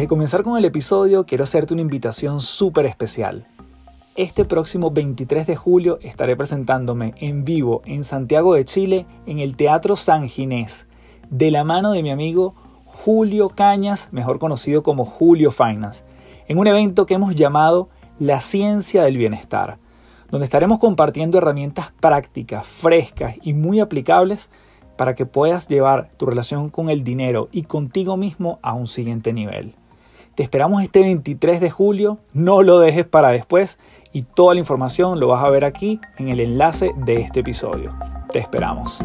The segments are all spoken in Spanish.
Antes de comenzar con el episodio, quiero hacerte una invitación súper especial. Este próximo 23 de julio estaré presentándome en vivo en Santiago de Chile en el Teatro San Ginés, de la mano de mi amigo Julio Cañas, mejor conocido como Julio Finance, en un evento que hemos llamado La Ciencia del Bienestar, donde estaremos compartiendo herramientas prácticas, frescas y muy aplicables para que puedas llevar tu relación con el dinero y contigo mismo a un siguiente nivel. Te esperamos este 23 de julio, no lo dejes para después y toda la información lo vas a ver aquí en el enlace de este episodio. Te esperamos.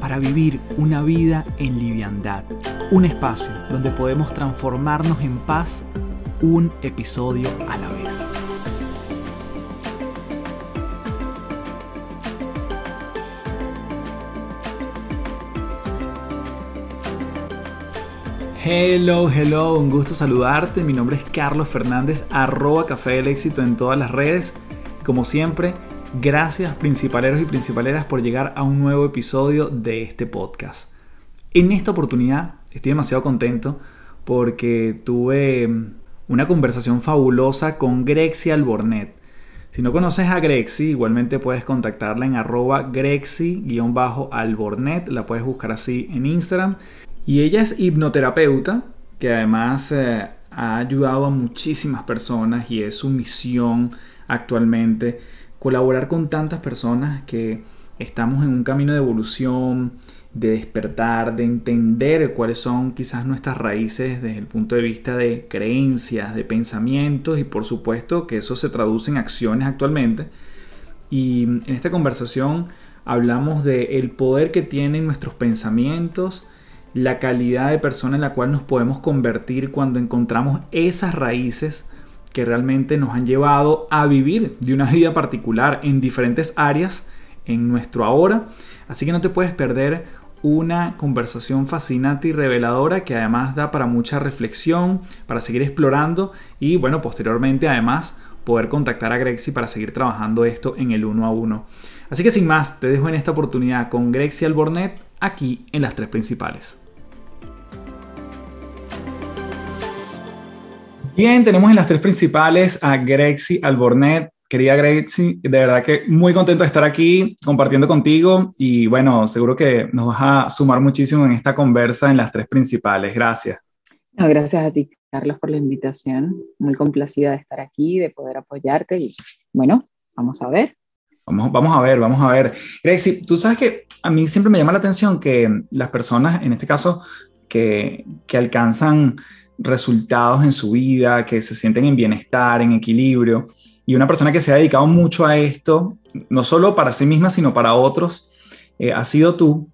para vivir una vida en liviandad. Un espacio donde podemos transformarnos en paz un episodio a la vez. Hello, hello, un gusto saludarte. Mi nombre es Carlos Fernández, arroba Café del Éxito en todas las redes. Como siempre, Gracias principaleros y principaleras por llegar a un nuevo episodio de este podcast. En esta oportunidad estoy demasiado contento porque tuve una conversación fabulosa con Grexi Albornet. Si no conoces a Grexi, igualmente puedes contactarla en arroba grexi-albornet, la puedes buscar así en Instagram. Y ella es hipnoterapeuta, que además eh, ha ayudado a muchísimas personas y es su misión actualmente colaborar con tantas personas que estamos en un camino de evolución, de despertar, de entender cuáles son quizás nuestras raíces desde el punto de vista de creencias, de pensamientos y por supuesto que eso se traduce en acciones actualmente. Y en esta conversación hablamos de el poder que tienen nuestros pensamientos, la calidad de persona en la cual nos podemos convertir cuando encontramos esas raíces que realmente nos han llevado a vivir de una vida particular en diferentes áreas en nuestro ahora. Así que no te puedes perder una conversación fascinante y reveladora que además da para mucha reflexión, para seguir explorando y bueno, posteriormente además poder contactar a Grexi para seguir trabajando esto en el uno a uno. Así que sin más, te dejo en esta oportunidad con Grexi Albornet aquí en las tres principales. Bien, tenemos en las tres principales a Grexi Albornet. Querida Grexi, de verdad que muy contento de estar aquí compartiendo contigo y bueno, seguro que nos vas a sumar muchísimo en esta conversa en las tres principales. Gracias. gracias a ti, Carlos, por la invitación. Muy complacida de estar aquí, de poder apoyarte y bueno, vamos a ver. Vamos, vamos a ver, vamos a ver. Grexi, tú sabes que a mí siempre me llama la atención que las personas, en este caso, que, que alcanzan resultados en su vida, que se sienten en bienestar, en equilibrio. Y una persona que se ha dedicado mucho a esto, no solo para sí misma, sino para otros, eh, ha sido tú.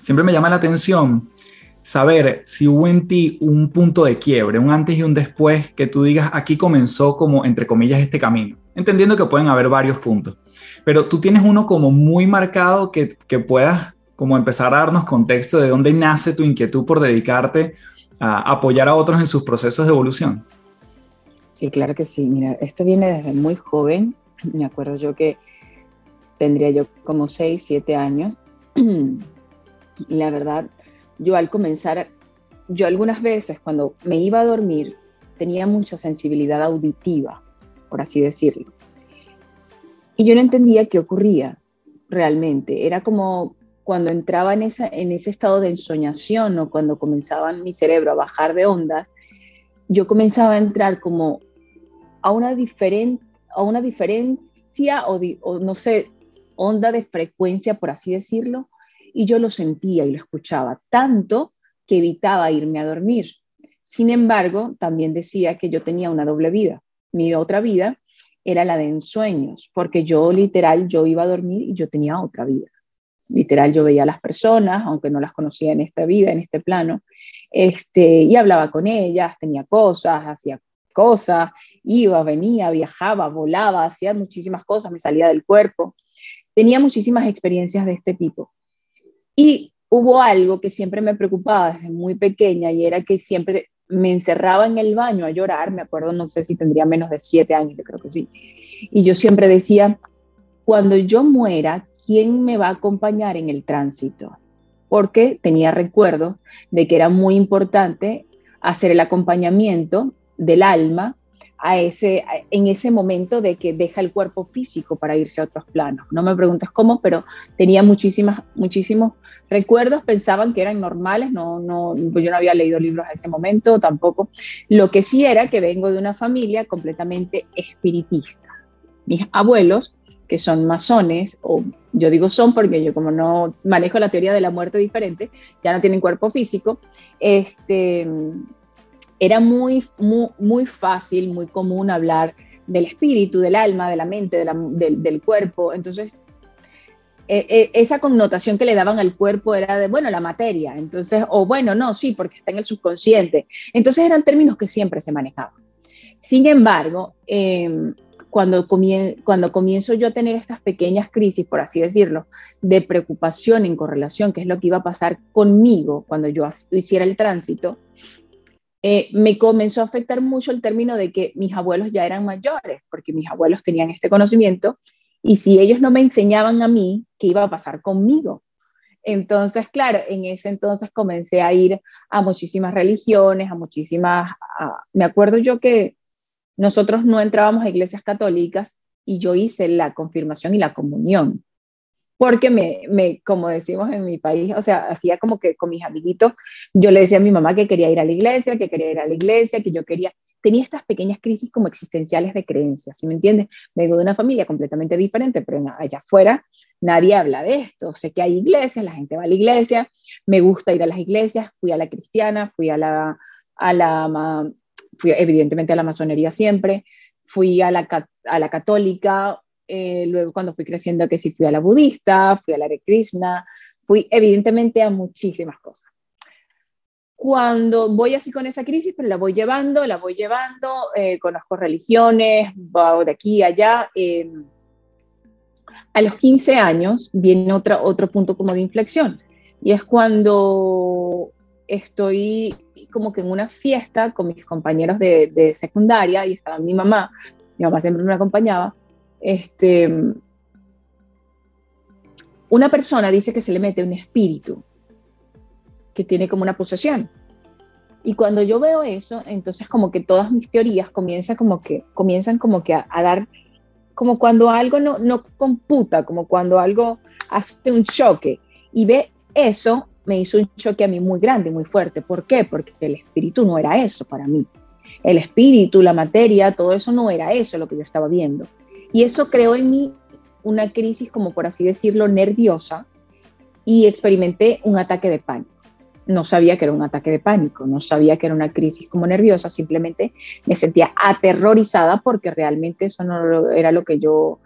Siempre me llama la atención saber si hubo en ti un punto de quiebre, un antes y un después, que tú digas, aquí comenzó como, entre comillas, este camino. Entendiendo que pueden haber varios puntos, pero tú tienes uno como muy marcado que, que puedas como empezar a darnos contexto de dónde nace tu inquietud por dedicarte a apoyar a otros en sus procesos de evolución. Sí, claro que sí. Mira, esto viene desde muy joven. Me acuerdo yo que tendría yo como 6, 7 años. Y la verdad, yo al comenzar, yo algunas veces cuando me iba a dormir, tenía mucha sensibilidad auditiva, por así decirlo. Y yo no entendía qué ocurría realmente. Era como cuando entraba en, esa, en ese estado de ensoñación o cuando comenzaba mi cerebro a bajar de ondas, yo comenzaba a entrar como a una, a una diferencia o, o, no sé, onda de frecuencia, por así decirlo, y yo lo sentía y lo escuchaba tanto que evitaba irme a dormir. Sin embargo, también decía que yo tenía una doble vida, mi otra vida era la de ensueños, porque yo literal, yo iba a dormir y yo tenía otra vida. Literal, yo veía a las personas, aunque no las conocía en esta vida, en este plano, este, y hablaba con ellas, tenía cosas, hacía cosas, iba, venía, viajaba, volaba, hacía muchísimas cosas, me salía del cuerpo. Tenía muchísimas experiencias de este tipo. Y hubo algo que siempre me preocupaba desde muy pequeña y era que siempre me encerraba en el baño a llorar, me acuerdo, no sé si tendría menos de siete años, yo creo que sí. Y yo siempre decía, cuando yo muera, ¿quién me va a acompañar en el tránsito? Porque tenía recuerdo de que era muy importante hacer el acompañamiento del alma a ese, en ese momento de que deja el cuerpo físico para irse a otros planos. No me preguntes cómo, pero tenía muchísimas, muchísimos recuerdos, pensaban que eran normales, no, no, pues yo no había leído libros a ese momento tampoco. Lo que sí era que vengo de una familia completamente espiritista. Mis abuelos, que son masones, o yo digo son porque yo como no manejo la teoría de la muerte diferente, ya no tienen cuerpo físico, este, era muy, muy, fácil, muy común hablar del espíritu, del alma, de la mente, del, cuerpo. Entonces, e, e, esa connotación que le daban al cuerpo era de, bueno, la materia. Entonces, o bueno, no, sí, porque está en el subconsciente. Entonces eran términos que siempre se manejaban. Sin embargo, em, cuando, cuando comienzo yo a tener estas pequeñas crisis, por así decirlo, de preocupación en correlación, que es lo que iba a pasar conmigo cuando yo hiciera el tránsito, eh, me comenzó a afectar mucho el término de que mis abuelos ya eran mayores, porque mis abuelos tenían este conocimiento, y si ellos no me enseñaban a mí, ¿qué iba a pasar conmigo? Entonces, claro, en ese entonces comencé a ir a muchísimas religiones, a muchísimas, me acuerdo yo que nosotros no entrábamos a iglesias católicas y yo hice la confirmación y la comunión porque me, me, como decimos en mi país, o sea, hacía como que con mis amiguitos, yo le decía a mi mamá que quería ir a la iglesia, que quería ir a la iglesia, que yo quería, tenía estas pequeñas crisis como existenciales de creencias, ¿sí me entiendes? Vengo de una familia completamente diferente, pero allá afuera nadie habla de esto, sé que hay iglesias, la gente va a la iglesia, me gusta ir a las iglesias, fui a la cristiana, fui a la, a la fui evidentemente a la masonería siempre, fui a la, a la católica, eh, luego cuando fui creciendo que sí fui a la budista, fui a la de Krishna, fui evidentemente a muchísimas cosas. Cuando voy así con esa crisis, pero la voy llevando, la voy llevando, eh, conozco religiones, voy de aquí a allá. Em, a los 15 años viene otra, otro punto como de inflexión, y es cuando estoy como que en una fiesta con mis compañeros de, secundaria y estaba mi mamá, mi mamá siempre me acompañaba, este, una persona dice que se le mete un espíritu que tiene como una posesión. Y cuando yo veo eso, entonces como que todas mis teorías comienzan como que, comienzan como que a, dar, como cuando algo no, no computa, como cuando algo hace un choque. Y ve eso, me hizo un choque a mí muy grande, muy fuerte. ¿Por qué? Porque el espíritu no era eso para mí. El espíritu, la materia, todo eso no era eso lo que yo estaba viendo. Y eso creó en mí una crisis, como por así decirlo, nerviosa y experimenté un ataque de pánico. No sabía que era un ataque de pánico, no sabía que era una crisis como nerviosa, simplemente me sentía aterrorizada porque realmente eso no era lo que yo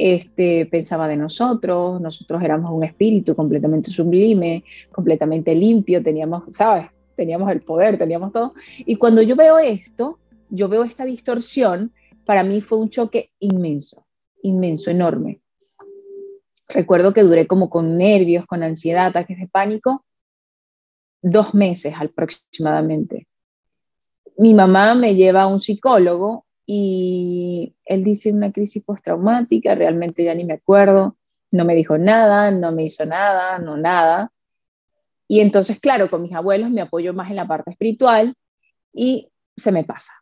este, pensaba de nosotros. Nosotros éramos un espíritu completamente sublime, completamente limpio, teníamos, ¿sabes? Teníamos el poder, teníamos todo. Y cuando yo veo esto, yo veo esta distorsión, para mí fue un choque inmenso, inmenso, enorme. Recuerdo que duré como con nervios, con ansiedad, ataques de pánico, dos meses aproximadamente. Mi mamá me lleva a un psicólogo y él dice una crisis postraumática, realmente ya ni me acuerdo, no me dijo nada, no me hizo nada, no nada. Y entonces, claro, con mis abuelos me apoyo más en la parte espiritual y se me pasa.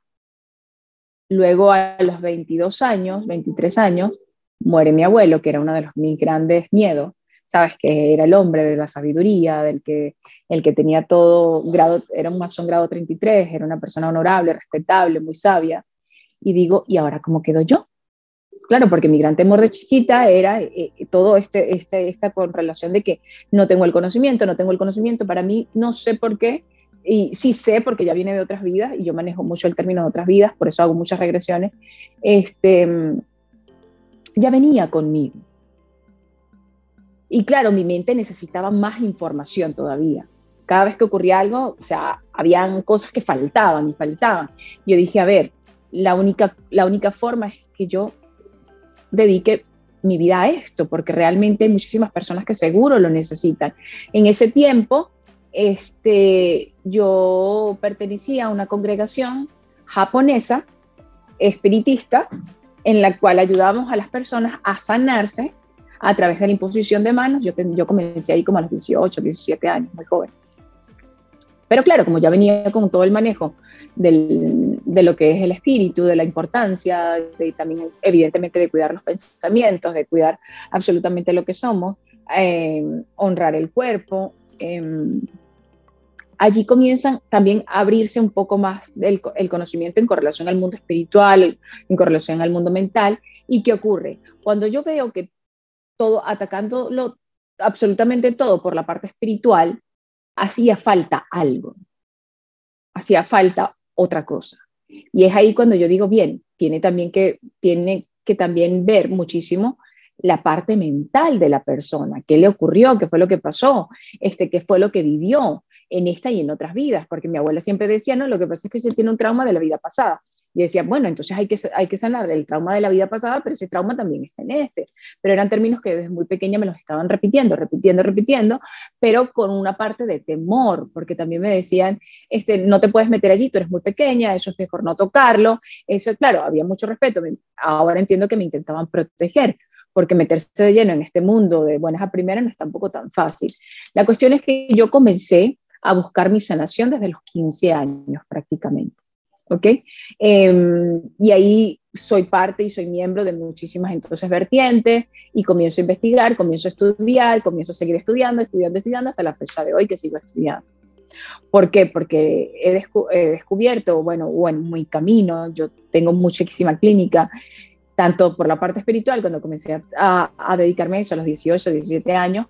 Luego a los 22 años, 23 años, muere mi abuelo, que era uno de los mis grandes miedos, sabes que era el hombre de la sabiduría, del que el que tenía todo grado, era un masón grado 33, era una persona honorable, respetable, muy sabia. Y digo, ¿y ahora cómo quedo yo? Claro, porque mi gran temor de chiquita era eh, eh, todo este, este, esta con relación de que no tengo el conocimiento, no tengo el conocimiento. Para mí, no sé por qué, y sí sé porque ya viene de otras vidas y yo manejo mucho el término de otras vidas, por eso hago muchas regresiones, este, ya venía conmigo. Y claro, mi mente necesitaba más información todavía. Cada vez que ocurría algo, o sea, habían cosas que faltaban y faltaban. Yo dije, a ver, la única, la única forma es que yo dedique mi vida a esto, porque realmente hay muchísimas personas que seguro lo necesitan. En ese tiempo, este, yo pertenecía a una congregación japonesa, espiritista, en la cual ayudábamos a las personas a sanarse a través de la imposición de manos. Yo, yo comencé ahí como a los 18, 17 años, muy joven. Pero claro, como ya venía con todo el manejo de lo que es el espíritu, de la importancia, de, evidentemente de cuidar los pensamientos, de cuidar absolutamente lo que somos, eh, honrar el cuerpo. Em, allí comienzan también a abrirse un poco más el conocimiento en correlación al mundo espiritual, en correlación al mundo mental. ¿Y qué ocurre? Cuando yo veo que todo, atacándolo absolutamente todo por la parte espiritual, hacía falta algo, hacía falta otra cosa. Y es ahí cuando yo digo, bien, tiene también que, tiene que también ver muchísimo la parte mental de la persona, qué le ocurrió, qué fue lo que pasó, este, qué fue lo que vivió en esta y en otras vidas, porque mi abuela siempre decía, no, lo que pasa es que se tiene un trauma de la vida pasada. Y decía, bueno, entonces hay que, hay que sanar del trauma de la vida pasada, pero ese trauma también está en este. Pero eran términos que desde muy pequeña me los estaban repitiendo, repitiendo, repitiendo, pero con una parte de temor, porque también me decían, este, no te puedes meter allí, tú eres muy pequeña, eso es mejor no tocarlo. Eso, claro, había mucho respeto. Ahora entiendo que me intentaban proteger, porque meterse de lleno en este mundo de buenas a primeras no es tampoco tan fácil. La cuestión es que yo comencé a buscar mi sanación desde los 15 años prácticamente. ¿Ok? Em, y ahí soy parte y soy miembro de muchísimas entonces vertientes y comienzo a investigar, comienzo a estudiar, comienzo a seguir estudiando, estudiando, estudiando hasta la fecha de hoy que sigo estudiando. ¿Por qué? Porque he, descubierto, bueno, bueno, muy camino, yo tengo muchísima clínica, tanto por la parte espiritual, cuando comencé a, a dedicarme a eso a los 18, 17 años,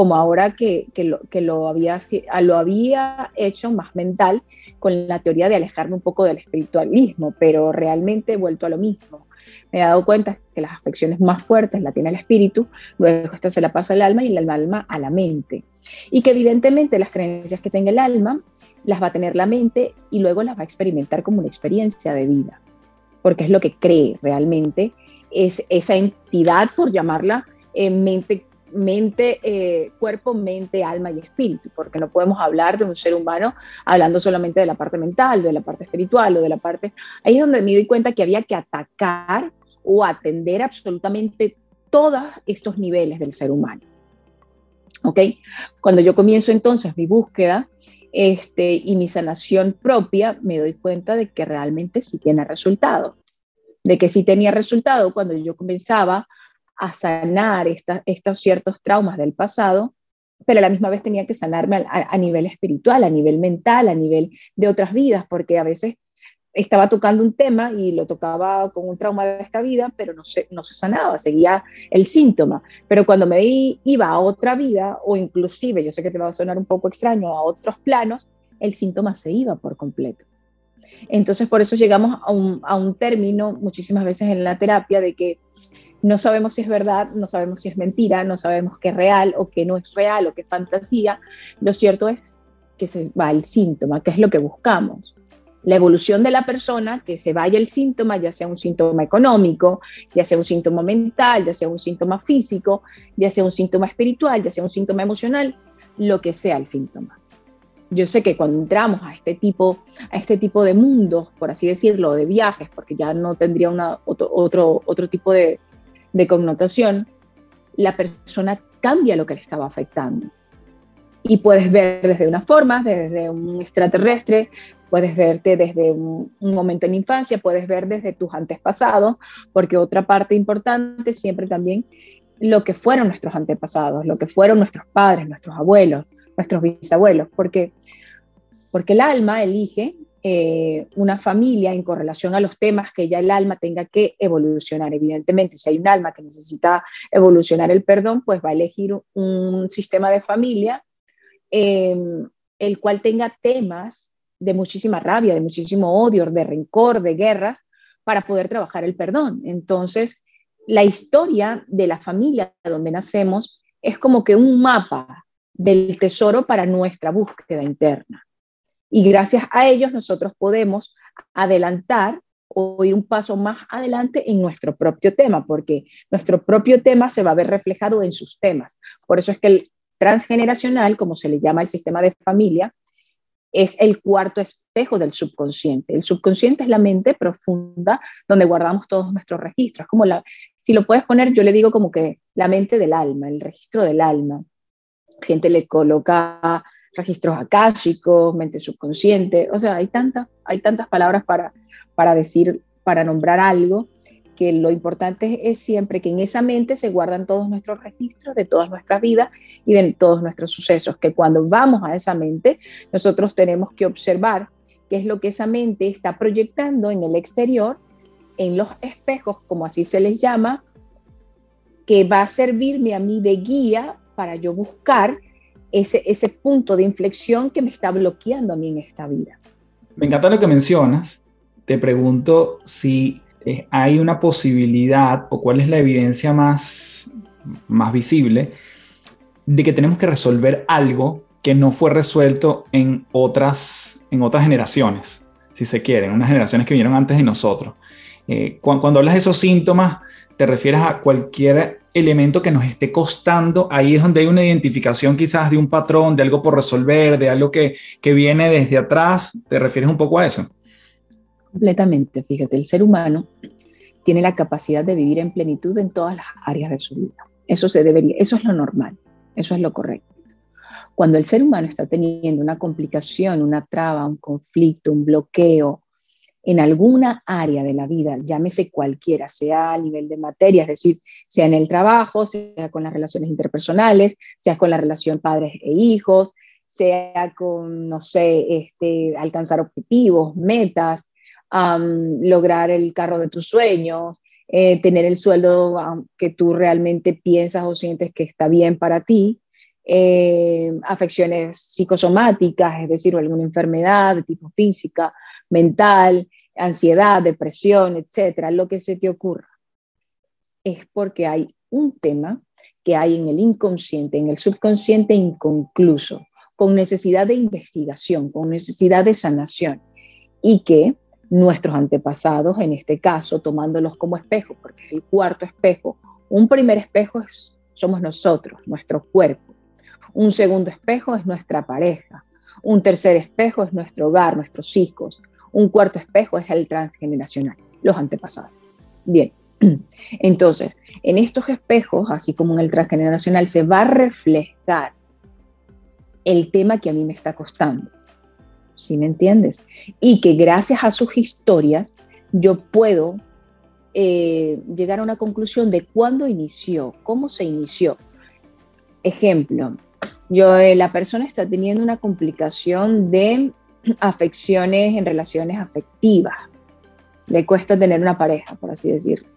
como ahora que, que, lo, que lo, había, lo había hecho más mental con la teoría de alejarme un poco del espiritualismo, pero realmente he vuelto a lo mismo. Me he dado cuenta que las afecciones más fuertes la tiene el espíritu, luego esto se la pasa al alma y el alma a la mente. Y que evidentemente las creencias que tenga el alma las va a tener la mente y luego las va a experimentar como una experiencia de vida, porque es lo que cree realmente, es esa entidad, por llamarla, eh, mente mente, eh, cuerpo, mente, alma y espíritu, porque no podemos hablar de un ser humano hablando solamente de la parte mental, de la parte espiritual o de la parte... Ahí es donde me di cuenta que había que atacar o atender absolutamente todos estos niveles del ser humano. ¿Ok? Cuando yo comienzo entonces mi búsqueda este, y mi sanación propia, me doy cuenta de que realmente sí tiene resultado, de que sí tenía resultado cuando yo comenzaba a sanar estos ciertos traumas del pasado, pero a la misma vez tenía que sanarme a, nivel espiritual, a nivel mental, a nivel de otras vidas, porque a veces estaba tocando un tema y lo tocaba con un trauma de esta vida, pero no se, no se sanaba, seguía el síntoma. Pero cuando me iba a otra vida, o inclusive, yo sé que te va a sonar un poco extraño, a otros planos, el síntoma se iba por completo. Entonces, por eso llegamos a un, término muchísimas veces en la terapia de que no sabemos si es verdad, no sabemos si es mentira, no sabemos qué es real o qué no es real o qué es fantasía. Lo cierto es que se va el síntoma, que es lo que buscamos. La evolución de la persona, que se vaya el síntoma, ya sea un síntoma económico, ya sea un síntoma mental, ya sea un síntoma físico, ya sea un síntoma espiritual, ya sea un síntoma emocional, lo que sea el síntoma. Yo sé que cuando entramos a este tipo, a este tipo de mundos, por así decirlo, de viajes, porque ya no tendría una, otro, otro, otro tipo de, de connotación, la persona cambia lo que le estaba afectando. Y puedes ver desde una forma, desde un extraterrestre, puedes verte desde un, momento en infancia, puedes ver desde tus antepasados, porque otra parte importante siempre también lo que fueron nuestros antepasados, lo que fueron nuestros padres, nuestros abuelos, nuestros bisabuelos, porque, porque el alma elige eh, una familia en correlación a los temas que ya el alma tenga que evolucionar. Evidentemente, si hay un alma que necesita evolucionar el perdón, pues va a elegir un sistema de familia em, el cual tenga temas de muchísima rabia, de muchísimo odio, de rencor, de guerras, para poder trabajar el perdón. Entonces, la historia de la familia donde nacemos es como que un mapa del tesoro para nuestra búsqueda interna. Y gracias a ellos nosotros podemos adelantar o ir un paso más adelante en nuestro propio tema, porque nuestro propio tema se va a ver reflejado en sus temas. Por eso es que el transgeneracional, como se le llama el sistema de familia, es el cuarto espejo del subconsciente. El subconsciente es la mente profunda donde guardamos todos nuestros registros. Como la, si lo puedes poner, yo le digo como que la mente del alma, el registro del alma. Gente le coloca registros akáshicos, mente subconsciente, o sea, hay tantas, hay tantas palabras para, para decir, para nombrar algo, que lo importante es siempre que en esa mente se guardan todos nuestros registros de todas nuestras vidas y de todos nuestros sucesos, que cuando vamos a esa mente, nosotros tenemos que observar qué es lo que esa mente está proyectando en el exterior, en los espejos, como así se les llama, que va a servirme a mí de guía para yo buscar ese, ese punto de inflexión que me está bloqueando a mí en esta vida. Me encanta lo que mencionas. Te pregunto si eh, hay una posibilidad o cuál es la evidencia más, más visible de que tenemos que resolver algo que no fue resuelto en otras, en otras generaciones, si se quiere, en unas generaciones que vinieron antes de nosotros. Eh, cuando, cuando, hablas de esos síntomas, te refieres a cualquier elemento que nos esté costando, ahí es donde hay una identificación quizás de un patrón, de algo por resolver, de algo que, que viene desde atrás, ¿te refieres un poco a eso? Completamente, fíjate, el ser humano tiene la capacidad de vivir en plenitud en todas las áreas de su vida. Eso se debería, eso es lo normal, eso es lo correcto. Cuando el ser humano está teniendo una complicación, una traba, un conflicto, un bloqueo en alguna área de la vida, llámese cualquiera, sea a nivel de materia, es decir, sea en el trabajo, sea con las relaciones interpersonales, sea con la relación padres e hijos, sea con, no sé, este, alcanzar objetivos, metas, lograr el carro de tus sueños, eh, tener el sueldo que tú realmente piensas o sientes que está bien para ti, eh, afecciones psicosomáticas, es decir, alguna enfermedad de tipo física, mental, ansiedad, depresión, etcétera, lo que se te ocurra. Es porque hay un tema que hay en el inconsciente, en el subconsciente inconcluso, con necesidad de investigación, con necesidad de sanación, y que nuestros antepasados, en este caso, tomándolos como espejo, porque es el cuarto espejo. Un primer espejo es, somos nosotros, nuestro cuerpo. Un segundo espejo es nuestra pareja. Un tercer espejo es nuestro hogar, nuestros hijos. Un cuarto espejo es el transgeneracional, los antepasados. Bien, entonces, en estos espejos, así como en el transgeneracional, se va a reflejar el tema que a mí me está costando ¿sí me entiendes? Y que gracias a sus historias yo puedo eh, llegar a una conclusión de cuándo inició, cómo se inició. Ejemplo, yo, eh, la persona está teniendo una complicación de afecciones en relaciones afectivas. Le cuesta tener una pareja, por así decirlo.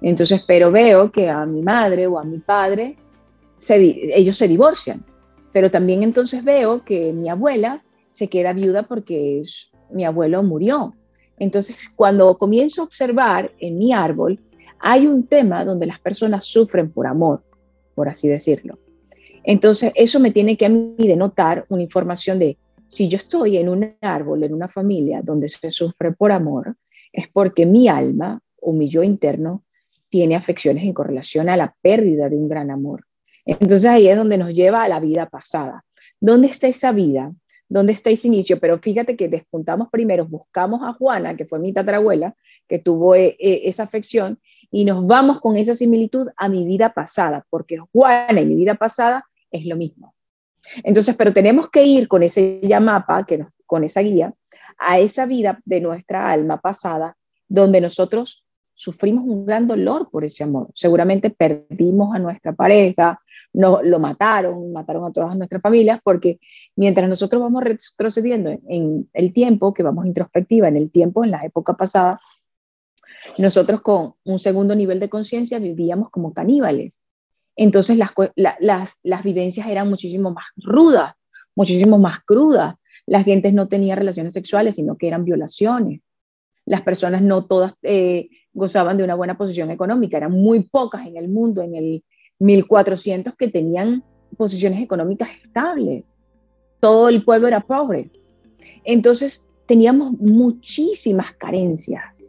Entonces, pero veo que a mi madre o a mi padre, ellos se divorcian. Pero también entonces veo que mi abuela se queda viuda porque mi abuelo murió. Entonces, cuando comienzo a observar en mi árbol, hay un tema donde las personas sufren por amor, por así decirlo. Entonces, eso me tiene que a mí denotar una información de, si yo estoy en un árbol, en una familia donde se sufre por amor, es porque mi alma o mi yo interno tiene afecciones en correlación a la pérdida de un gran amor. Entonces ahí es donde nos lleva a la vida pasada. ¿Dónde está esa vida? dónde está ese inicio, pero fíjate que despuntamos primero, buscamos a Juana, que fue mi tatarabuela, que tuvo eh, eh, esa afección, y nos vamos con esa similitud a mi vida pasada, porque Juana y mi vida pasada es lo mismo. Entonces, pero tenemos que ir con ese ya mapa, que con esa guía, a esa vida de nuestra alma pasada, donde nosotros sufrimos un gran dolor por ese amor. Seguramente perdimos a nuestra pareja, no, lo mataron, mataron a todas nuestras familias, porque mientras nosotros vamos retrocediendo en el tiempo, que vamos introspectiva en el tiempo, en la época pasada, nosotros con un segundo nivel de conciencia vivíamos como caníbales. Entonces las, las, las vivencias eran muchísimo más rudas, muchísimo más crudas. La gente no tenía relaciones sexuales, sino que eran violaciones. Las personas no todas eh, gozaban de una buena posición económica, eran muy pocas en el mundo en el 1400 que tenían posiciones económicas estables. Todo el pueblo era pobre. Entonces teníamos muchísimas carencias,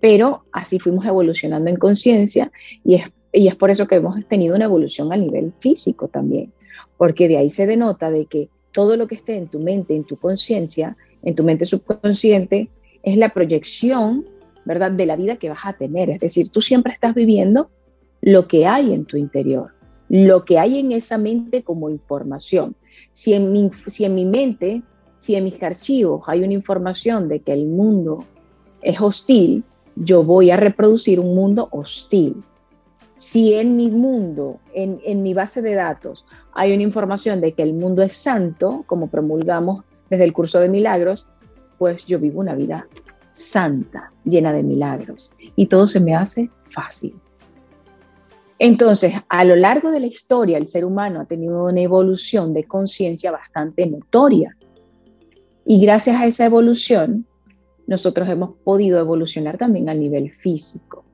pero así fuimos evolucionando en conciencia y es, y es por eso que hemos tenido una evolución a nivel físico también, porque de ahí se denota de que todo lo que esté en tu mente, en tu conciencia, en tu mente subconsciente, es la proyección, ¿verdad?, de la vida que vas a tener. Es decir, tú siempre estás viviendo lo que hay en tu interior, lo que hay en esa mente como información. Si en mi, si en mi mente, si en mis archivos hay una información de que el mundo es hostil, yo voy a reproducir un mundo hostil. Si en mi mundo, en, en mi base de datos, hay una información de que el mundo es santo, como promulgamos desde el curso de milagros, pues yo vivo una vida santa, llena de milagros. Y todo se me hace fácil. Entonces, a lo largo de la historia, el ser humano ha tenido una evolución de conciencia bastante notoria. Y gracias a esa evolución, nosotros hemos podido evolucionar también a nivel físico.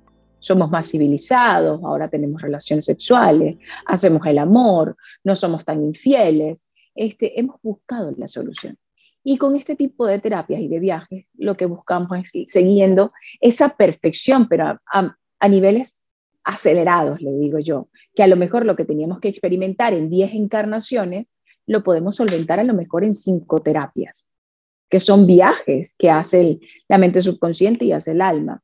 Somos más civilizados, ahora tenemos relaciones sexuales, hacemos el amor, no somos tan infieles. Este, hemos buscado la solución. Y con este tipo de terapias y de viajes, lo que buscamos es ir siguiendo esa perfección, pero a, niveles acelerados, le digo yo, que a lo mejor lo que teníamos que experimentar en 10 encarnaciones, lo podemos solventar a lo mejor en cinco terapias, que son viajes que hace la mente subconsciente y hace el alma,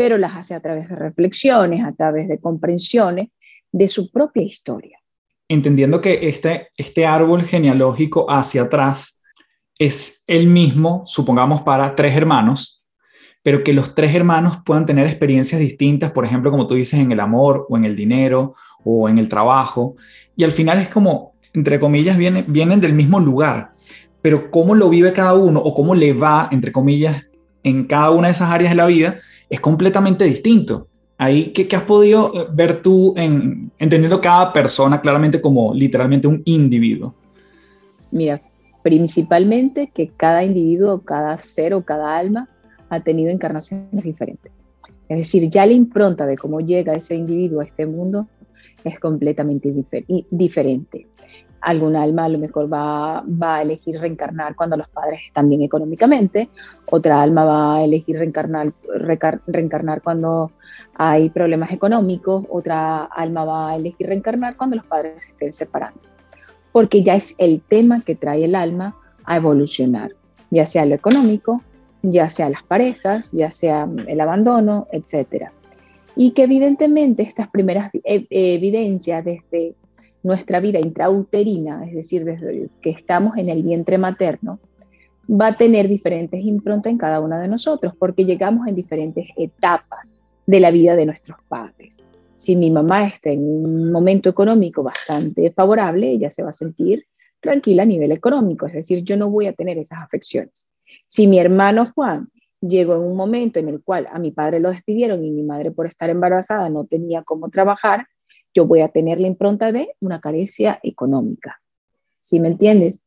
pero las hace a través de reflexiones, a través de comprensiones de su propia historia. Entendiendo que este, este árbol genealógico hacia atrás es el mismo, supongamos, para tres hermanos, pero que los tres hermanos puedan tener experiencias distintas, por ejemplo, como tú dices, en el amor o en el dinero o en el trabajo. Y al final es como, entre comillas, vienen, vienen del mismo lugar, pero cómo lo vive cada uno o cómo le va, entre comillas, en cada una de esas áreas de la vida es completamente distinto. Ahí, ¿qué, has podido eh, ver tú en, entendiendo cada persona claramente como literalmente un individuo? Mira, principalmente que cada individuo, cada ser o cada alma ha tenido encarnaciones diferentes. Es decir, ya la impronta de cómo llega ese individuo a este mundo es completamente diferente. Algún alma a lo mejor va, va, a elegir reencarnar cuando los padres están bien económicamente, otra alma va a elegir reencarnar, reencarnar cuando hay problemas económicos, otra alma va a elegir reencarnar cuando los padres se estén separando, porque ya es el tema que trae el alma a evolucionar, ya sea lo económico, ya sea las parejas, ya sea el abandono, etc. Y que evidentemente estas primeras e, evidencias desde nuestra vida intrauterina, es decir, desde que estamos en el vientre materno, va a tener diferentes improntas en cada una de nosotros, porque llegamos en diferentes etapas de la vida de nuestros padres. Si mi mamá está en un momento económico bastante favorable, ella se va a sentir tranquila a nivel económico, es decir, yo no voy a tener esas afecciones. Si mi hermano Juan llegó en un momento en el cual a mi padre lo despidieron y mi madre por estar embarazada no tenía cómo trabajar, yo voy a tener la impronta de una carencia económica. ¿Sí me entiendes?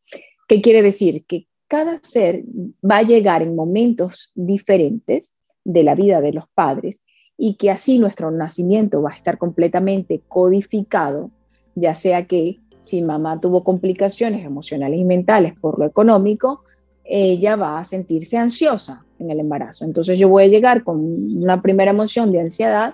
¿Qué quiere decir? Que cada ser va a llegar en momentos diferentes de la vida de los padres y que así nuestro nacimiento va a estar completamente codificado, ya sea que si mamá tuvo complicaciones emocionales y mentales por lo económico, ella va a sentirse ansiosa en el embarazo. Entonces yo voy a llegar con una primera emoción de ansiedad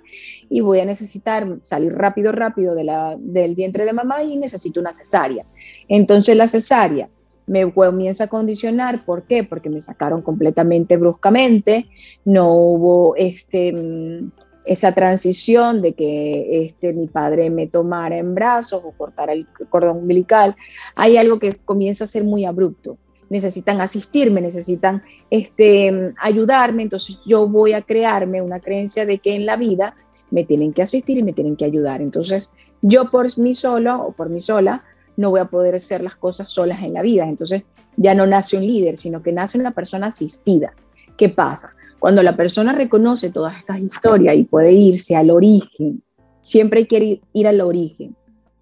y voy a necesitar salir rápido, rápido del vientre de mamá y necesito una cesárea. Entonces la cesárea me comienza a condicionar, ¿por qué? Porque me sacaron completamente bruscamente, no hubo este, mm, esa transición de que este, mi padre me tomara en brazos o cortara el cordón umbilical. Hay algo que comienza a ser muy abrupto necesitan asistirme, necesitan este, ayudarme, entonces yo voy a crearme una creencia de que en la vida me tienen que asistir y me tienen que ayudar. Entonces yo por mí solo o por mí sola no voy a poder hacer las cosas solas en la vida. Entonces ya no nace un líder, sino que nace una persona asistida. ¿Qué pasa? Cuando la persona reconoce todas estas historias y puede irse al origen, siempre quiere ir, ir al origen,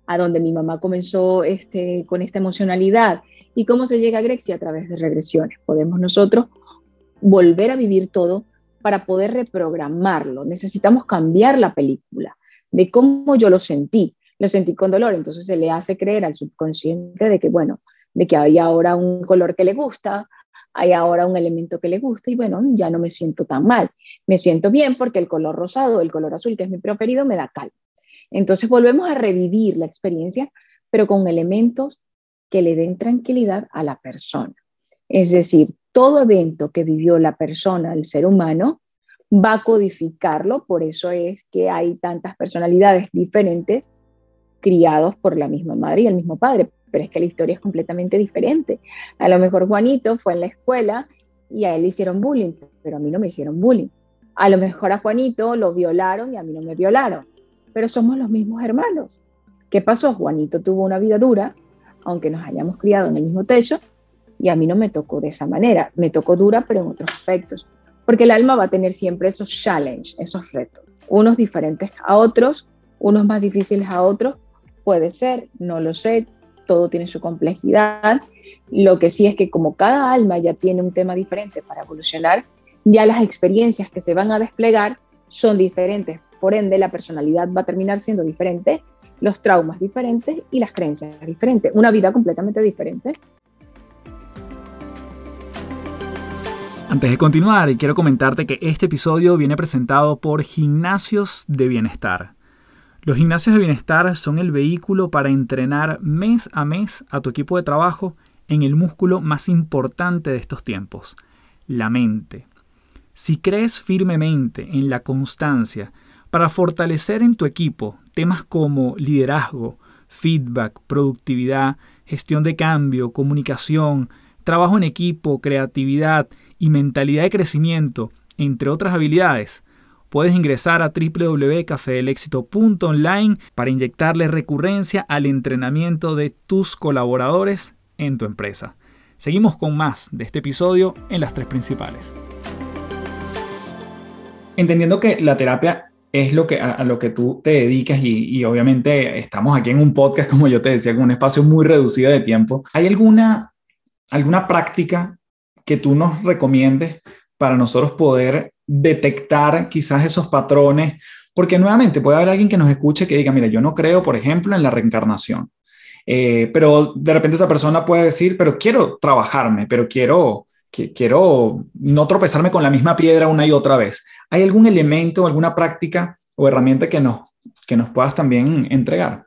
a donde mi mamá comenzó este, con esta emocionalidad ¿Y cómo se llega a Grexia? A través de regresiones. Podemos nosotros volver a vivir todo para poder reprogramarlo. Necesitamos cambiar la película de cómo yo lo sentí. Lo sentí con dolor, entonces se le hace creer al subconsciente de que, bueno, de que hay ahora un color que le gusta, hay ahora un elemento que le gusta y bueno, ya no me siento tan mal. Me siento bien porque el color rosado, el color azul, que es mi preferido, me da calma. Entonces volvemos a revivir la experiencia, pero con elementos que le den tranquilidad a la persona. Es decir, todo evento que vivió la persona, el ser humano, va a codificarlo, por eso es que hay tantas personalidades diferentes criados por la misma madre y el mismo padre, pero es que la historia es completamente diferente. A lo mejor Juanito fue en la escuela y a él le hicieron bullying, pero a mí no me hicieron bullying. A lo mejor a Juanito lo violaron y a mí no me violaron, pero somos los mismos hermanos. ¿Qué pasó? Juanito tuvo una vida dura, aunque nos hayamos criado en el mismo techo, y a mí no me tocó de esa manera. Me tocó dura, pero en otros aspectos. Porque el alma va a tener siempre esos challenges, esos retos. Unos diferentes a otros, unos más difíciles a otros. Puede ser, no lo sé, todo tiene su complejidad. Lo que sí es que como cada alma ya tiene un tema diferente para evolucionar, ya las experiencias que se van a desplegar son diferentes. Por ende, la personalidad va a terminar siendo diferente, los traumas diferentes y las creencias diferentes. Una vida completamente diferente. Antes de continuar, quiero comentarte que este episodio viene presentado por Gimnasios de Bienestar. Los gimnasios de bienestar son el vehículo para entrenar mes a mes a tu equipo de trabajo en el músculo más importante de estos tiempos, la mente. Si crees firmemente en la constancia para fortalecer en tu equipo temas como liderazgo, feedback, productividad, gestión de cambio, comunicación, trabajo en equipo, creatividad y mentalidad de crecimiento, entre otras habilidades, puedes ingresar a www.cafedelexito.online para inyectarle recurrencia al entrenamiento de tus colaboradores en tu empresa. Seguimos con más de este episodio en las tres principales. Entendiendo que la terapia es lo que, a, lo que tú te dedicas y, obviamente estamos aquí en un podcast, como yo te decía, con un espacio muy reducido de tiempo, ¿hay alguna, alguna práctica que tú nos recomiendes para nosotros poder detectar quizás esos patrones? Porque nuevamente puede haber alguien que nos escuche que diga, mira, yo no creo, por ejemplo, en la reencarnación. Eh, pero de repente esa persona puede decir, pero quiero trabajarme, pero quiero, quiero no tropezarme con la misma piedra una y otra vez. ¿Hay algún elemento, alguna práctica o herramienta que nos, que nos puedas también entregar?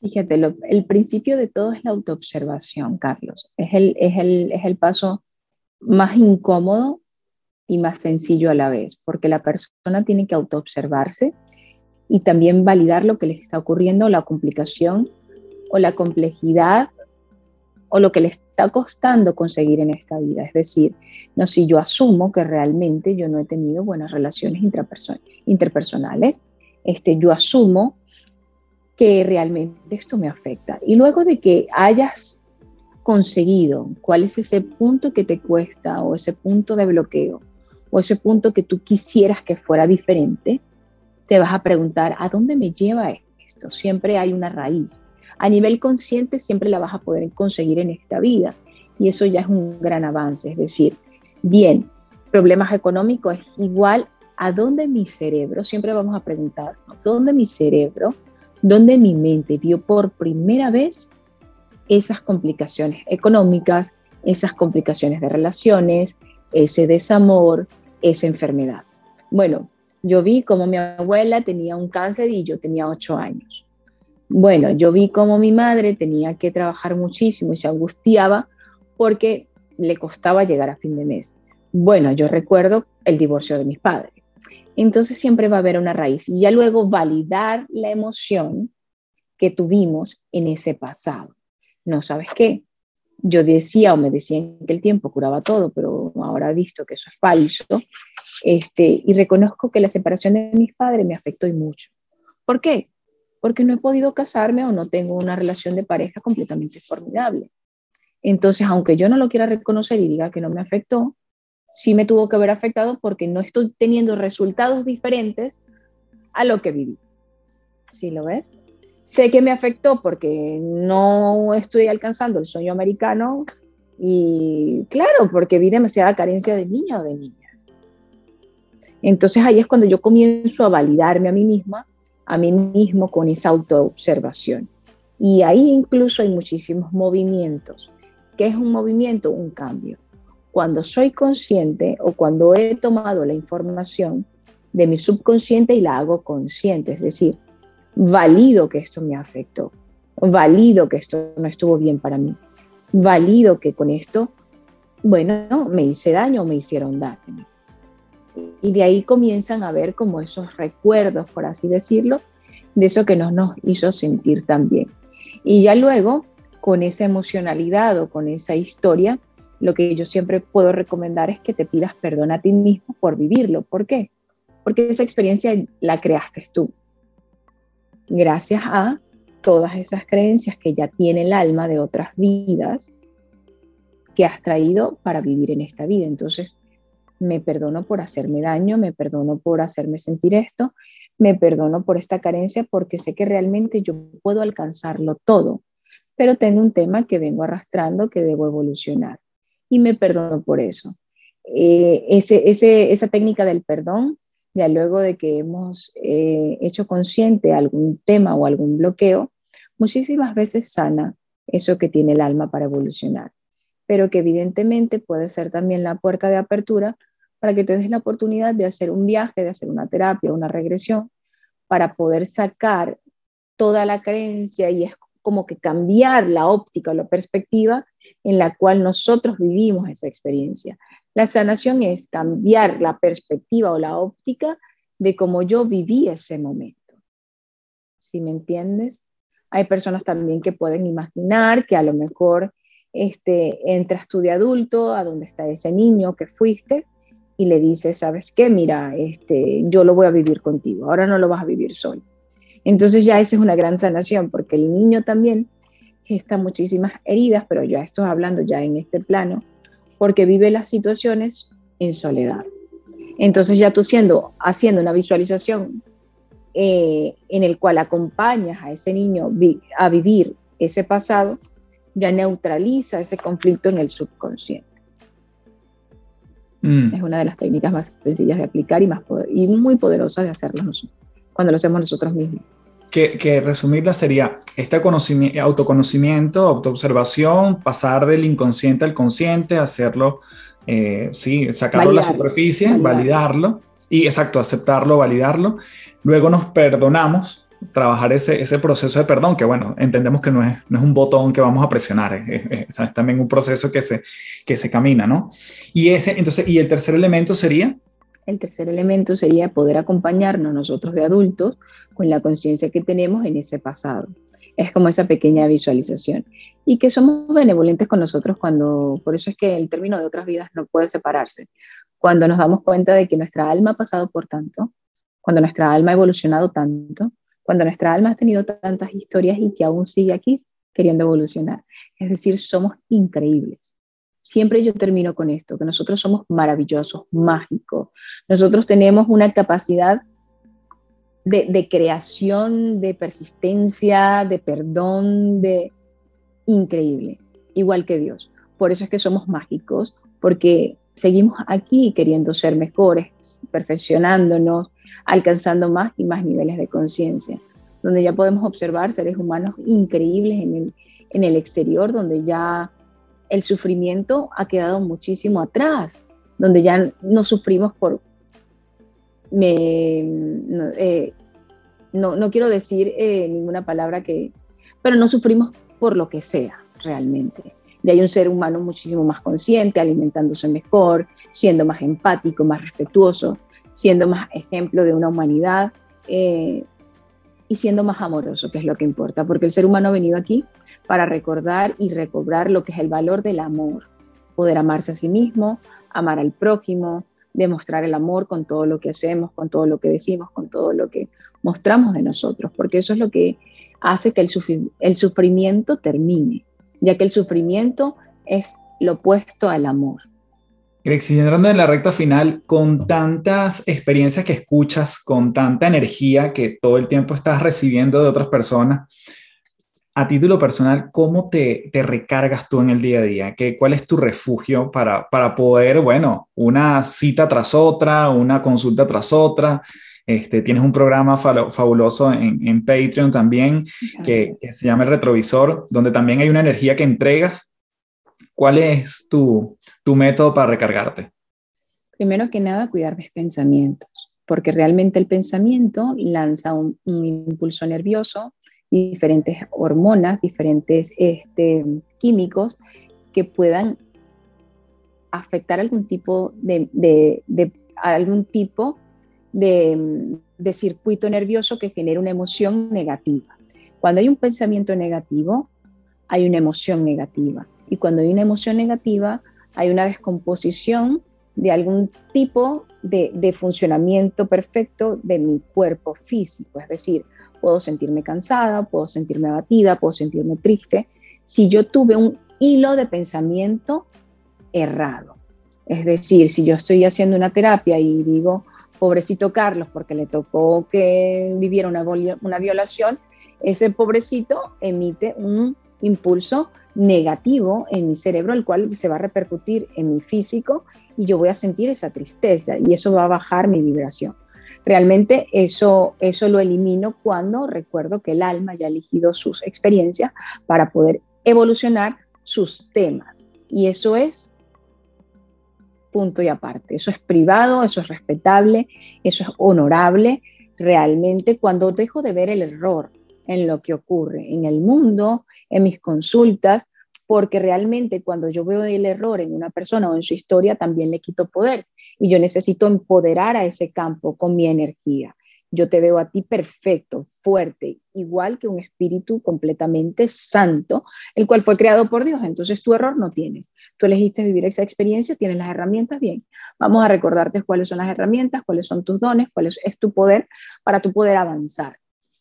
Fíjate, el principio de todo es la autoobservación, Carlos. Es el, es el, es el paso más incómodo y más sencillo a la vez, porque la persona tiene que autoobservarse y también validar lo que le está ocurriendo, la complicación o la complejidad o lo que le está costando conseguir en esta vida. Es decir, no si yo asumo que realmente yo no he tenido buenas relaciones interpersonales, este, yo asumo que realmente esto me afecta. Y luego de que hayas conseguido, cuál es ese punto que te cuesta o ese punto de bloqueo o ese punto que tú quisieras que fuera diferente, te vas a preguntar, ¿a dónde me lleva esto? Siempre hay una raíz. A nivel consciente siempre la vas a poder conseguir en esta vida y eso ya es un gran avance. Es decir, bien, problemas económicos es igual a dónde mi cerebro, siempre vamos a preguntarnos, ¿dónde mi cerebro, dónde mi mente vio por primera vez esas complicaciones económicas, esas complicaciones de relaciones, ese desamor, esa enfermedad. Bueno, yo vi como mi abuela tenía un cáncer y yo tenía ocho años. Bueno, yo vi como mi madre tenía que trabajar muchísimo y se angustiaba porque le costaba llegar a fin de mes. Bueno, yo recuerdo el divorcio de mis padres. Entonces siempre va a haber una raíz y ya luego validar la emoción que tuvimos en ese pasado no, ¿sabes qué? Yo decía o me decían que el tiempo curaba todo, pero ahora he visto que eso es falso. Este, y reconozco que la separación de mis padres me afectó y mucho. ¿Por qué? Porque no he podido casarme o no tengo una relación de pareja completamente formidable. Entonces, aunque yo no lo quiera reconocer y diga que no me afectó, sí me tuvo que haber afectado porque no estoy teniendo resultados diferentes a lo que viví. ¿Sí lo ves? sé que me afectó porque no estoy alcanzando el sueño americano y claro, porque vi demasiada carencia de niño o de niña. Entonces ahí es cuando yo comienzo a validarme a mí misma, a mí mismo con esa autoobservación. Y ahí incluso hay muchísimos movimientos. ¿Qué es un movimiento? Un cambio. Cuando soy consciente o cuando he tomado la información de mi subconsciente y la hago consciente, es decir, valido que esto me afectó, valido que esto no estuvo bien para mí, valido que con esto, bueno, me hice daño o me hicieron daño. Y de ahí comienzan a ver como esos recuerdos, por así decirlo, de eso que nos, hizo sentir tan bien. Y ya luego, con esa emocionalidad o con esa historia, lo que yo siempre puedo recomendar es que te pidas perdón a ti mismo por vivirlo. ¿Por qué? Porque esa experiencia la creaste tú. Gracias a todas esas creencias que ya tiene el alma de otras vidas que has traído para vivir en esta vida. Entonces, me perdono por hacerme daño, me perdono por hacerme sentir esto, me perdono por esta carencia porque sé que realmente yo puedo alcanzarlo todo, pero tengo un tema que vengo arrastrando que debo evolucionar y me perdono por eso. Eh, esa técnica del perdón, ya luego de que hemos eh, hecho consciente algún tema o algún bloqueo, muchísimas veces sana eso que tiene el alma para evolucionar, pero que evidentemente puede ser también la puerta de apertura para que te des la oportunidad de hacer un viaje, de hacer una terapia, una regresión, para poder sacar toda la creencia y es como que cambiar la óptica o la perspectiva en la cual nosotros vivimos esa experiencia. La sanación es cambiar la perspectiva o la óptica de cómo yo viví ese momento. ¿Sí me entiendes? Hay personas también que pueden imaginar que a lo mejor este, entras tú de adulto a donde está ese niño que fuiste y le dice, ¿sabes qué? Mira, este, yo lo voy a vivir contigo, ahora no lo vas a vivir solo. Entonces ya esa es una gran sanación, porque el niño también gesta muchísimas heridas, pero ya estoy hablando ya en este plano, porque vive las situaciones en soledad. Entonces ya tú siendo, haciendo una visualización eh, en el cual acompañas a ese niño a vivir ese pasado, ya neutraliza ese conflicto en el subconsciente. Mm. Es una de las técnicas más sencillas de aplicar y, más y muy poderosas de hacerlo cuando lo hacemos nosotros mismos. Que, que resumirla sería este autoconocimiento, autoobservación, pasar del inconsciente al consciente, hacerlo, eh, sí, sacarlo a la superficie, validarlo y exacto, aceptarlo, validarlo. Luego nos perdonamos trabajar ese, ese proceso de perdón, que bueno, entendemos que no es, no es un botón que vamos a presionar, es, también un proceso que se, que se camina, ¿no? Y, este, entonces, ¿Y el tercer elemento sería? El tercer elemento sería poder acompañarnos nosotros de adultos con la conciencia que tenemos en ese pasado. Es como esa pequeña visualización. Y que somos benevolentes con nosotros cuando, por eso es que el término de otras vidas no puede separarse. Cuando nos damos cuenta de que nuestra alma ha pasado por tanto, cuando nuestra alma ha evolucionado tanto, cuando nuestra alma ha tenido tantas historias y que aún sigue aquí queriendo evolucionar. Es decir, somos increíbles. Siempre yo termino con esto, que nosotros somos maravillosos, mágicos. Nosotros tenemos una capacidad de, creación, de persistencia, de perdón, de increíble, igual que Dios. Por eso es que somos mágicos, porque seguimos aquí queriendo ser mejores, perfeccionándonos, alcanzando más y más niveles de conciencia, donde ya podemos observar seres humanos increíbles en el, en el exterior, donde ya el sufrimiento ha quedado muchísimo atrás, donde ya no sufrimos por... Me, no, eh, no, quiero decir eh, ninguna palabra que... pero no sufrimos por lo que sea realmente. Ya hay un ser humano muchísimo más consciente, alimentándose mejor, siendo más empático, más respetuoso, siendo más ejemplo de una humanidad eh, y siendo más amoroso, que es lo que importa, porque el ser humano ha venido aquí para recordar y recobrar lo que es el valor del amor, poder amarse a sí mismo, amar al prójimo, demostrar el amor con todo lo que hacemos, con todo lo que decimos, con todo lo que mostramos de nosotros, porque eso es lo que hace que el, el sufrimiento termine, ya que el sufrimiento es lo opuesto al amor. Grexi, entrando en la recta final, con tantas experiencias que escuchas, con tanta energía que todo el tiempo estás recibiendo de otras personas, a título personal, ¿cómo te, te recargas tú en el día a día? ¿Qué, ¿Cuál es tu refugio para, para poder, bueno, una cita tras otra, una consulta tras otra? Este, tienes un programa fabuloso en, en Patreon también que, que, se llama El Retrovisor, donde también hay una energía que entregas. ¿Cuál es tu, tu método para recargarte? Primero que nada, cuidar mis pensamientos, porque realmente el pensamiento lanza un, impulso nervioso diferentes hormonas, diferentes este, químicos que puedan afectar algún tipo de, algún tipo de, de, circuito nervioso que genere una emoción negativa. Cuando hay un pensamiento negativo, hay una emoción negativa. Y cuando hay una emoción negativa, hay una descomposición de algún tipo de, funcionamiento perfecto de mi cuerpo físico. Es decir, puedo sentirme cansada, puedo sentirme abatida, puedo sentirme triste, si yo tuve un hilo de pensamiento errado. Es decir, si yo estoy haciendo una terapia y digo, pobrecito Carlos, porque le tocó que viviera una, una violación, ese pobrecito emite un impulso negativo en mi cerebro, el cual se va a repercutir en mi físico y yo voy a sentir esa tristeza y eso va a bajar mi vibración. Realmente eso, eso lo elimino cuando recuerdo que el alma ya ha elegido sus experiencias para poder evolucionar sus temas. Y eso es punto y aparte. Eso es privado, eso es respetable, eso es honorable. Realmente cuando dejo de ver el error en lo que ocurre en el mundo, en mis consultas, porque realmente cuando yo veo el error en una persona o en su historia, también le quito poder y yo necesito empoderar a ese campo con mi energía. Yo te veo a ti perfecto, fuerte, igual que un espíritu completamente santo, el cual fue creado por Dios. Entonces tu error no tienes. Tú elegiste vivir esa experiencia, tienes las herramientas, bien. Vamos a recordarte cuáles son las herramientas, cuáles son tus dones, cuál es tu poder para tu poder avanzar.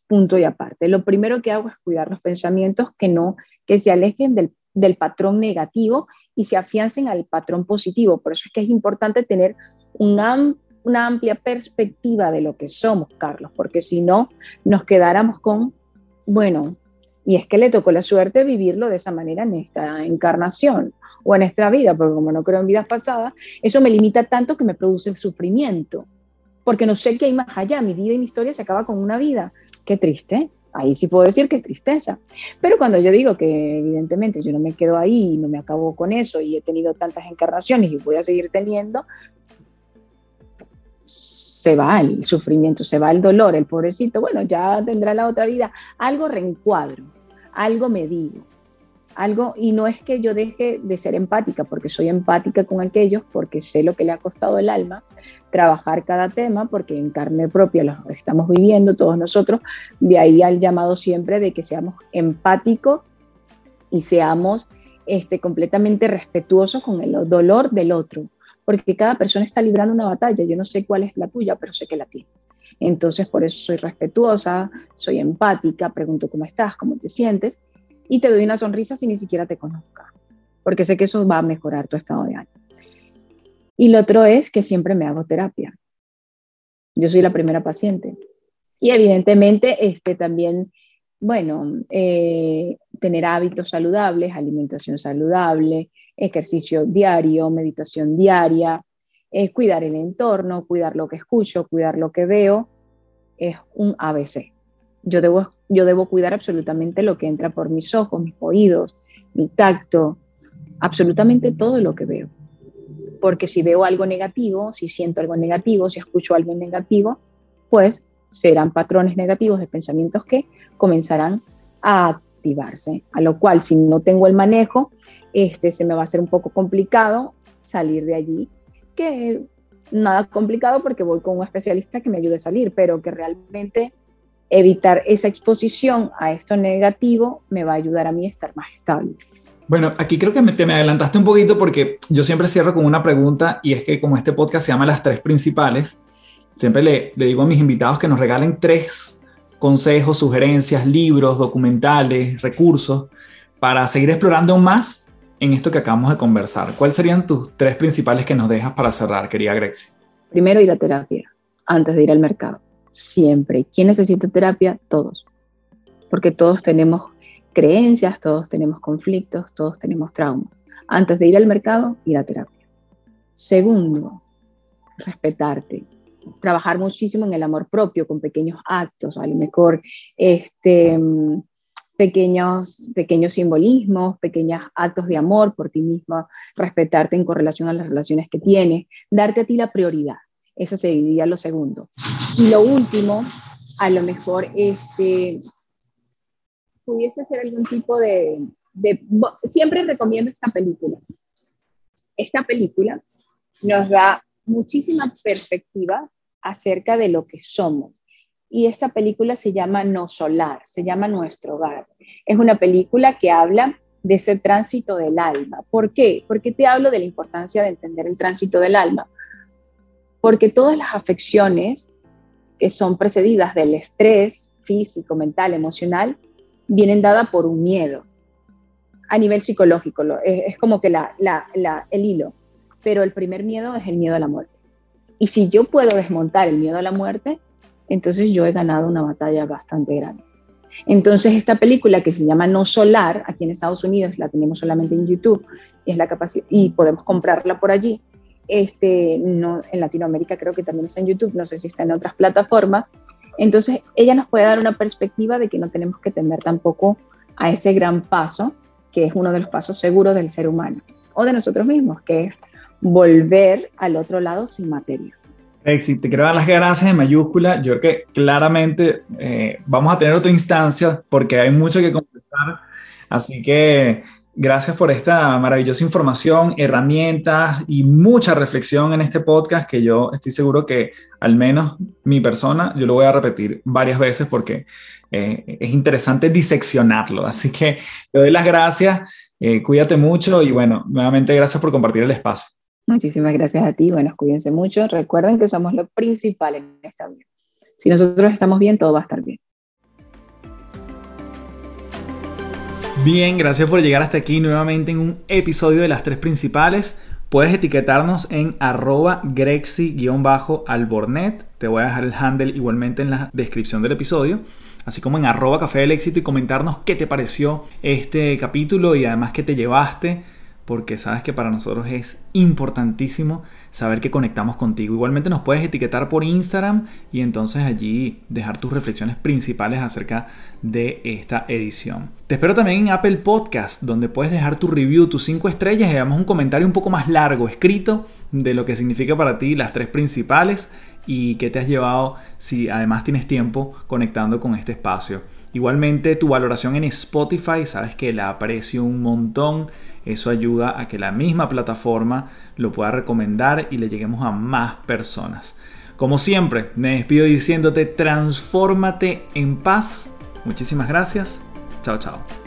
Punto y aparte. Lo primero que hago es cuidar los pensamientos que no, que se alejen del del patrón negativo y se afiancen al patrón positivo. Por eso es que es importante tener una, una amplia perspectiva de lo que somos, Carlos, porque si no, nos quedáramos con, bueno, y es que le tocó la suerte vivirlo de esa manera en esta encarnación o en esta vida, porque como no creo en vidas pasadas, eso me limita tanto que me produce sufrimiento, porque no sé qué hay más allá, mi vida y mi historia se acaba con una vida. Qué triste ahí sí puedo decir que tristeza. Pero cuando yo digo que evidentemente yo no me quedo ahí y no me acabo con eso y he tenido tantas encarnaciones y voy a seguir teniendo, se va el sufrimiento, se va el dolor, el pobrecito, bueno, ya tendrá la otra vida. Algo reencuadro, algo me digo algo, y no es que yo deje de ser empática, porque soy empática con aquellos, porque sé lo que le ha costado el alma trabajar cada tema, porque en carne propia lo estamos viviendo todos nosotros, de ahí al llamado siempre de que seamos empáticos y seamos este, completamente respetuosos con el dolor del otro, porque cada persona está librando una batalla, yo no sé cuál es la tuya, pero sé que la tienes. Entonces, por eso soy respetuosa, soy empática, pregunto cómo estás, cómo te sientes, y te doy una sonrisa si ni siquiera te conozca, porque sé que eso va a mejorar tu estado de ánimo. Y lo otro es que siempre me hago terapia. Yo soy la primera paciente. Y evidentemente este, también, bueno, eh, tener hábitos saludables, alimentación saludable, ejercicio diario, meditación diaria, es cuidar el entorno, cuidar lo que escucho, cuidar lo que veo, es un ABC. Yo debo yo debo cuidar absolutamente lo que entra por mis ojos, mis oídos, mi tacto, absolutamente todo lo que veo. Porque si veo algo negativo, si siento algo negativo, si escucho algo negativo, pues serán patrones negativos de pensamientos que comenzarán a activarse. A lo cual, si no tengo el manejo, este, se me va a hacer un poco complicado salir de allí, que nada complicado porque voy con un especialista que me ayude a salir, pero que realmente evitar esa exposición a esto negativo me va a ayudar a mí a estar más estable. Bueno, aquí creo que me, te me adelantaste un poquito porque yo siempre cierro con una pregunta y es que como este podcast se llama Las Tres Principales, siempre le, le digo a mis invitados que nos regalen tres consejos, sugerencias, libros, documentales, recursos para seguir explorando más en esto que acabamos de conversar? ¿Cuáles serían tus tres principales que nos dejas para cerrar, querida Grexi? Primero, ir a terapia antes de ir al mercado. Siempre. ¿Quién necesita terapia? Todos. Porque todos tenemos creencias, todos tenemos conflictos, todos tenemos traumas. Antes de ir al mercado, ir a terapia. Segundo, respetarte. Trabajar muchísimo en el amor propio, con pequeños actos, a lo mejor este, pequeños, pequeños simbolismos, pequeños actos de amor por ti mismo, respetarte en correlación a las relaciones que tienes, darte a ti la prioridad. Eso sería lo segundo. Y lo último, a lo mejor este, pudiese ser algún tipo de, de... Siempre recomiendo esta película. Esta película nos da muchísima perspectiva acerca de lo que somos y esa película se llama No Solar, se llama Nuestro Hogar. Es una película que habla de ese tránsito del alma. ¿Por qué? Porque te hablo de la importancia de entender el tránsito del alma. Porque todas las afecciones que son precedidas del estrés físico, mental, emocional, vienen dadas por un miedo a nivel psicológico. Es, como que el hilo. Pero el primer miedo es el miedo a la muerte. Y si yo puedo desmontar el miedo a la muerte, entonces yo he ganado una batalla bastante grande. Entonces esta película que se llama No Solar, aquí en Estados Unidos la tenemos solamente en YouTube y, es la y podemos comprarla por allí. Este, no, en Latinoamérica creo que también está en YouTube, no sé si está en otras plataformas. Entonces ella nos puede dar una perspectiva de que no tenemos que tender tampoco a ese gran paso, que es uno de los pasos seguros del ser humano o de nosotros mismos, que es volver al otro lado sin materia. Exi, te quiero dar las gracias en mayúscula. Yo creo que claramente eh, vamos a tener otra instancia porque hay mucho que conversar. Así que gracias por esta maravillosa información, herramientas y mucha reflexión en este podcast que yo estoy seguro que al menos mi persona, yo lo voy a repetir varias veces porque eh, es interesante diseccionarlo. Así que te doy las gracias, eh, cuídate mucho y bueno, nuevamente gracias por compartir el espacio. Muchísimas gracias a ti. Bueno, cuídense mucho. Recuerden que somos lo principal en esta vida. Si nosotros estamos bien, todo va a estar bien. Bien, gracias por llegar hasta aquí nuevamente en un episodio de las tres principales. Puedes etiquetarnos en arroba grexi-albornet. Te voy a dejar el handle igualmente en la descripción del episodio. Así como en arroba café del éxito y comentarnos qué te pareció este capítulo y además qué te llevaste porque sabes que para nosotros es importantísimo saber que conectamos contigo. Igualmente nos puedes etiquetar por Instagram y entonces allí dejar tus reflexiones principales acerca de esta edición. Te espero también en Apple Podcast, donde puedes dejar tu review, tus 5 estrellas y un comentario un poco más largo, escrito, de lo que significa para ti las tres principales y qué te has llevado si además tienes tiempo conectando con este espacio. Igualmente tu valoración en Spotify, sabes que la aprecio un montón eso ayuda a que la misma plataforma lo pueda recomendar y le lleguemos a más personas. Como siempre, me despido diciéndote, transfórmate en paz. Muchísimas gracias. Chao, chao.